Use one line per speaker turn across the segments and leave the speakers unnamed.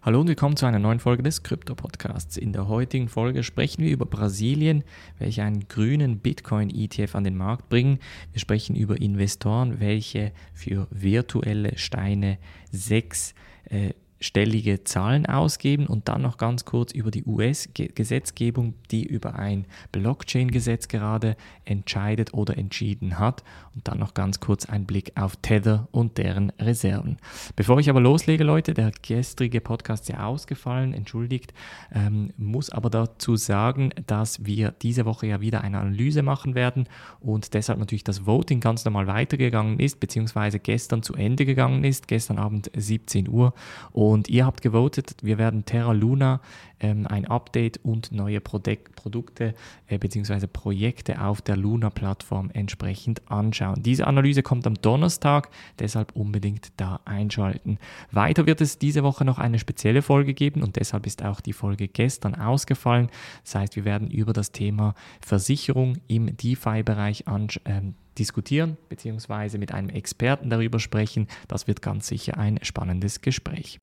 Hallo und willkommen zu einer neuen Folge des Krypto-Podcasts. In der heutigen Folge sprechen wir über Brasilien, welche einen grünen Bitcoin-ETF an den Markt bringen. Wir sprechen über Investoren, welche für virtuelle Steine sechs äh, stellige Zahlen ausgeben und dann noch ganz kurz über die US-Gesetzgebung, die über ein Blockchain-Gesetz gerade entscheidet oder entschieden hat und dann noch ganz kurz ein Blick auf Tether und deren Reserven. Bevor ich aber loslege, Leute, der gestrige Podcast ist ja ausgefallen, entschuldigt, ähm, muss aber dazu sagen, dass wir diese Woche ja wieder eine Analyse machen werden und deshalb natürlich das Voting ganz normal weitergegangen ist, beziehungsweise gestern zu Ende gegangen ist, gestern Abend 17 Uhr und und ihr habt gewotet, wir werden Terra Luna ähm, ein Update und neue Produk Produkte äh, bzw. Projekte auf der Luna-Plattform entsprechend anschauen. Diese Analyse kommt am Donnerstag, deshalb unbedingt da einschalten. Weiter wird es diese Woche noch eine spezielle Folge geben und deshalb ist auch die Folge gestern ausgefallen. Das heißt, wir werden über das Thema Versicherung im DeFi-Bereich anschauen. Ähm, diskutieren bzw. mit einem Experten darüber sprechen. Das wird ganz sicher ein spannendes Gespräch.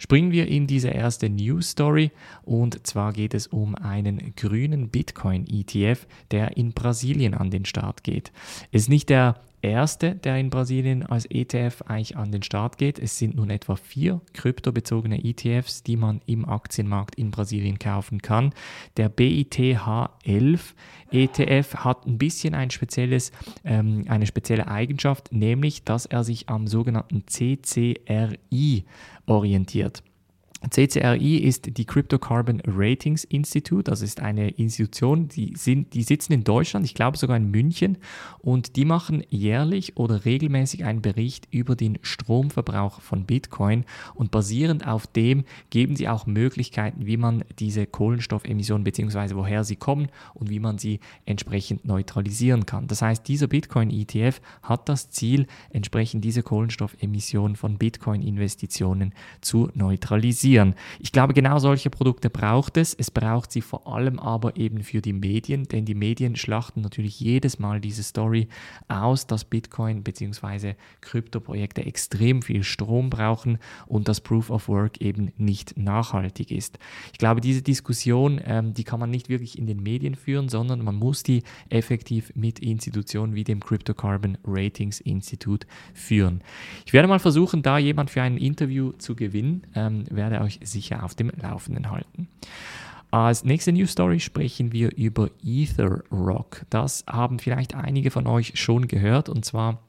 Springen wir in diese erste News Story und zwar geht es um einen grünen Bitcoin ETF, der in Brasilien an den Start geht. Ist nicht der erste, der in Brasilien als ETF eigentlich an den Start geht. Es sind nun etwa vier kryptobezogene ETFs, die man im Aktienmarkt in Brasilien kaufen kann. Der BITH11 ETF hat ein bisschen ein spezielles, ähm, eine spezielle Eigenschaft, nämlich dass er sich am sogenannten CCRI orientiert. CCRI ist die Cryptocarbon Ratings Institute, das ist eine Institution, die, sind, die sitzen in Deutschland, ich glaube sogar in München, und die machen jährlich oder regelmäßig einen Bericht über den Stromverbrauch von Bitcoin und basierend auf dem geben sie auch Möglichkeiten, wie man diese Kohlenstoffemissionen bzw. woher sie kommen und wie man sie entsprechend neutralisieren kann. Das heißt, dieser Bitcoin-ETF hat das Ziel, entsprechend diese Kohlenstoffemissionen von Bitcoin-Investitionen zu neutralisieren produzieren. Ich glaube, genau solche Produkte braucht es. Es braucht sie vor allem aber eben für die Medien, denn die Medien schlachten natürlich jedes Mal diese Story aus, dass Bitcoin bzw. Kryptoprojekte extrem viel Strom brauchen und dass Proof of Work eben nicht nachhaltig ist. Ich glaube, diese Diskussion, ähm, die kann man nicht wirklich in den Medien führen, sondern man muss die effektiv mit Institutionen wie dem Cryptocarbon Ratings Institute führen. Ich werde mal versuchen, da jemand für ein Interview zu gewinnen, ähm, werde euch sicher auf dem Laufenden halten. Als nächste News Story sprechen wir über Ether Rock. Das haben vielleicht einige von euch schon gehört und zwar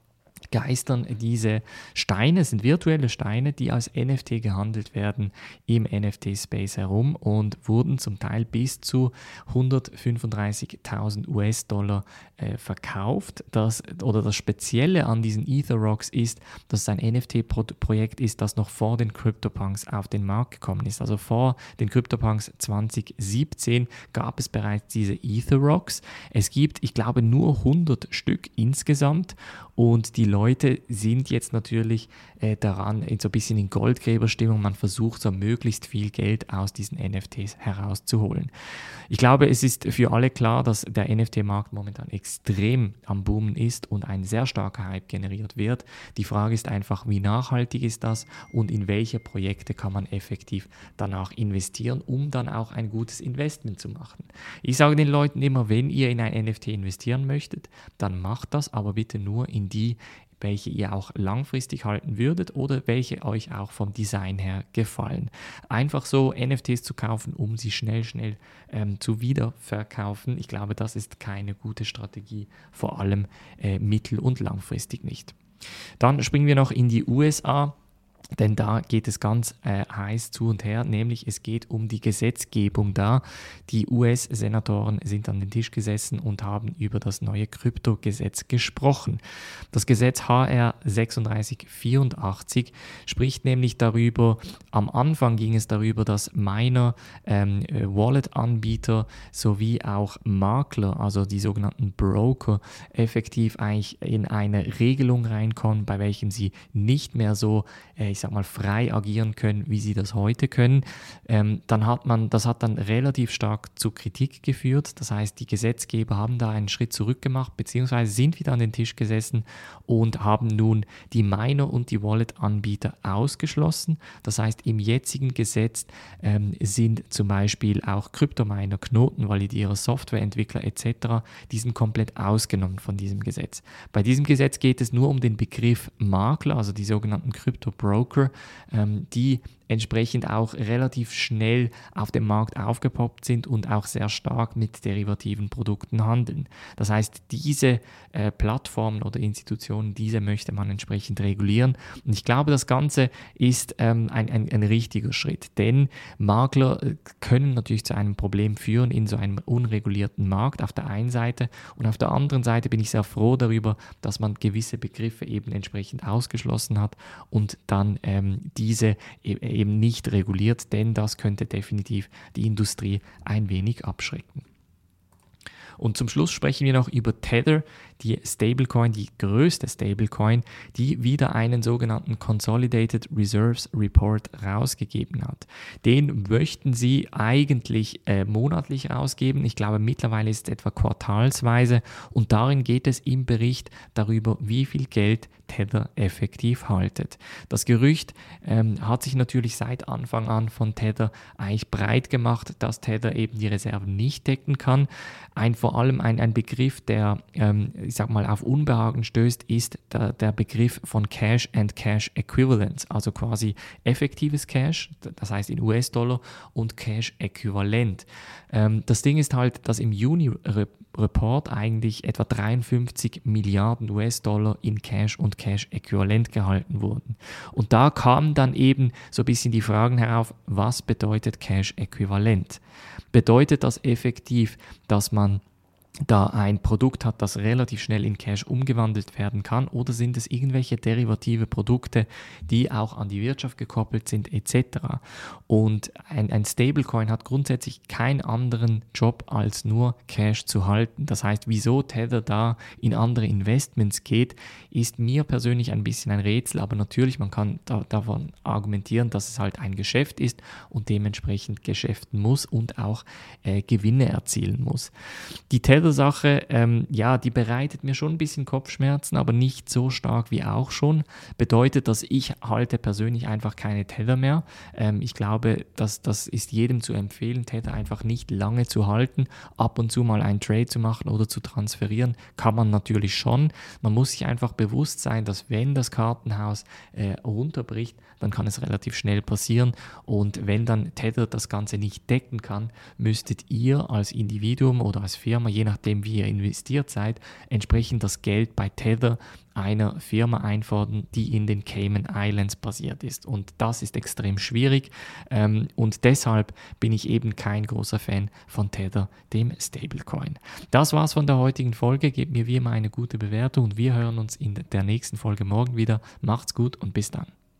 geistern diese Steine, sind virtuelle Steine, die als NFT gehandelt werden im NFT-Space herum und wurden zum Teil bis zu 135.000 US-Dollar äh, verkauft. Das, oder das Spezielle an diesen Ether Rocks ist, dass es ein NFT-Projekt ist, das noch vor den CryptoPunks auf den Markt gekommen ist. Also vor den CryptoPunks 2017 gab es bereits diese Ether Rocks. Es gibt, ich glaube, nur 100 Stück insgesamt und die Leute sind jetzt natürlich äh, daran, in so ein bisschen in Goldgräberstimmung. Man versucht so möglichst viel Geld aus diesen NFTs herauszuholen. Ich glaube, es ist für alle klar, dass der NFT-Markt momentan extrem am Boomen ist und ein sehr starker Hype generiert wird. Die Frage ist einfach, wie nachhaltig ist das und in welche Projekte kann man effektiv danach investieren, um dann auch ein gutes Investment zu machen. Ich sage den Leuten immer, wenn ihr in ein NFT investieren möchtet, dann macht das, aber bitte nur in die, welche ihr auch langfristig halten würdet oder welche euch auch vom Design her gefallen. Einfach so NFTs zu kaufen, um sie schnell, schnell ähm, zu wiederverkaufen, ich glaube, das ist keine gute Strategie, vor allem äh, mittel- und langfristig nicht. Dann springen wir noch in die USA. Denn da geht es ganz äh, heiß zu und her, nämlich es geht um die Gesetzgebung da. Die US-Senatoren sind an den Tisch gesessen und haben über das neue Kryptogesetz gesprochen. Das Gesetz HR 3684 spricht nämlich darüber, am Anfang ging es darüber, dass Miner, ähm, äh, Wallet-Anbieter sowie auch Makler, also die sogenannten Broker, effektiv eigentlich in eine Regelung reinkommen, bei welchen sie nicht mehr so, äh, ich sag mal, frei agieren können, wie sie das heute können, ähm, dann hat man, das hat dann relativ stark zu Kritik geführt. Das heißt, die Gesetzgeber haben da einen Schritt zurück gemacht, beziehungsweise sind wieder an den Tisch gesessen und haben nun die Miner und die Wallet-Anbieter ausgeschlossen. Das heißt, im jetzigen Gesetz ähm, sind zum Beispiel auch Kryptominer, Knotenvalidierer, Softwareentwickler etc., die sind komplett ausgenommen von diesem Gesetz. Bei diesem Gesetz geht es nur um den Begriff Makler, also die sogenannten Krypto-Broker, ähm, die entsprechend auch relativ schnell auf dem Markt aufgepoppt sind und auch sehr stark mit derivativen Produkten handeln. Das heißt, diese äh, Plattformen oder Institutionen, diese möchte man entsprechend regulieren. Und ich glaube, das Ganze ist ähm, ein, ein, ein richtiger Schritt, denn Makler äh, können natürlich zu einem Problem führen in so einem unregulierten Markt auf der einen Seite und auf der anderen Seite bin ich sehr froh darüber, dass man gewisse Begriffe eben entsprechend ausgeschlossen hat und dann ähm, diese e eben nicht reguliert, denn das könnte definitiv die Industrie ein wenig abschrecken. Und zum Schluss sprechen wir noch über Tether, die Stablecoin, die größte Stablecoin, die wieder einen sogenannten Consolidated Reserves Report rausgegeben hat. Den möchten sie eigentlich äh, monatlich rausgeben. Ich glaube, mittlerweile ist es etwa quartalsweise und darin geht es im Bericht darüber, wie viel Geld Tether effektiv haltet. Das Gerücht ähm, hat sich natürlich seit Anfang an von Tether eigentlich breit gemacht, dass Tether eben die Reserven nicht decken kann. Ein, vor allem ein, ein Begriff, der, ähm, ich sag mal, auf Unbehagen stößt, ist der, der Begriff von Cash and Cash Equivalence, also quasi effektives Cash, das heißt in US-Dollar, und Cash Äquivalent. Ähm, das Ding ist halt, dass im Juni Report eigentlich etwa 53 Milliarden US-Dollar in Cash und Cash-Äquivalent gehalten wurden. Und da kamen dann eben so ein bisschen die Fragen herauf, was bedeutet Cash-Äquivalent? Bedeutet das effektiv, dass man da ein Produkt hat, das relativ schnell in Cash umgewandelt werden kann oder sind es irgendwelche derivative Produkte, die auch an die Wirtschaft gekoppelt sind etc. Und ein, ein Stablecoin hat grundsätzlich keinen anderen Job als nur Cash zu halten. Das heißt, wieso Tether da in andere Investments geht, ist mir persönlich ein bisschen ein Rätsel, aber natürlich, man kann da, davon argumentieren, dass es halt ein Geschäft ist und dementsprechend geschäften muss und auch äh, Gewinne erzielen muss. Die Tether Sache, ähm, ja, die bereitet mir schon ein bisschen Kopfschmerzen, aber nicht so stark wie auch schon. Bedeutet, dass ich halte persönlich einfach keine Tether mehr. Ähm, ich glaube, dass das ist jedem zu empfehlen, Tether einfach nicht lange zu halten, ab und zu mal einen Trade zu machen oder zu transferieren, kann man natürlich schon. Man muss sich einfach bewusst sein, dass wenn das Kartenhaus äh, runterbricht, dann kann es relativ schnell passieren und wenn dann Tether das Ganze nicht decken kann, müsstet ihr als Individuum oder als Firma, je nachdem wie ihr investiert seid, entsprechend das Geld bei Tether einer Firma einfordern, die in den Cayman Islands basiert ist. Und das ist extrem schwierig ähm, und deshalb bin ich eben kein großer Fan von Tether, dem Stablecoin. Das war's von der heutigen Folge. Gebt mir wie immer eine gute Bewertung und wir hören uns in der nächsten Folge morgen wieder. Macht's gut und bis dann.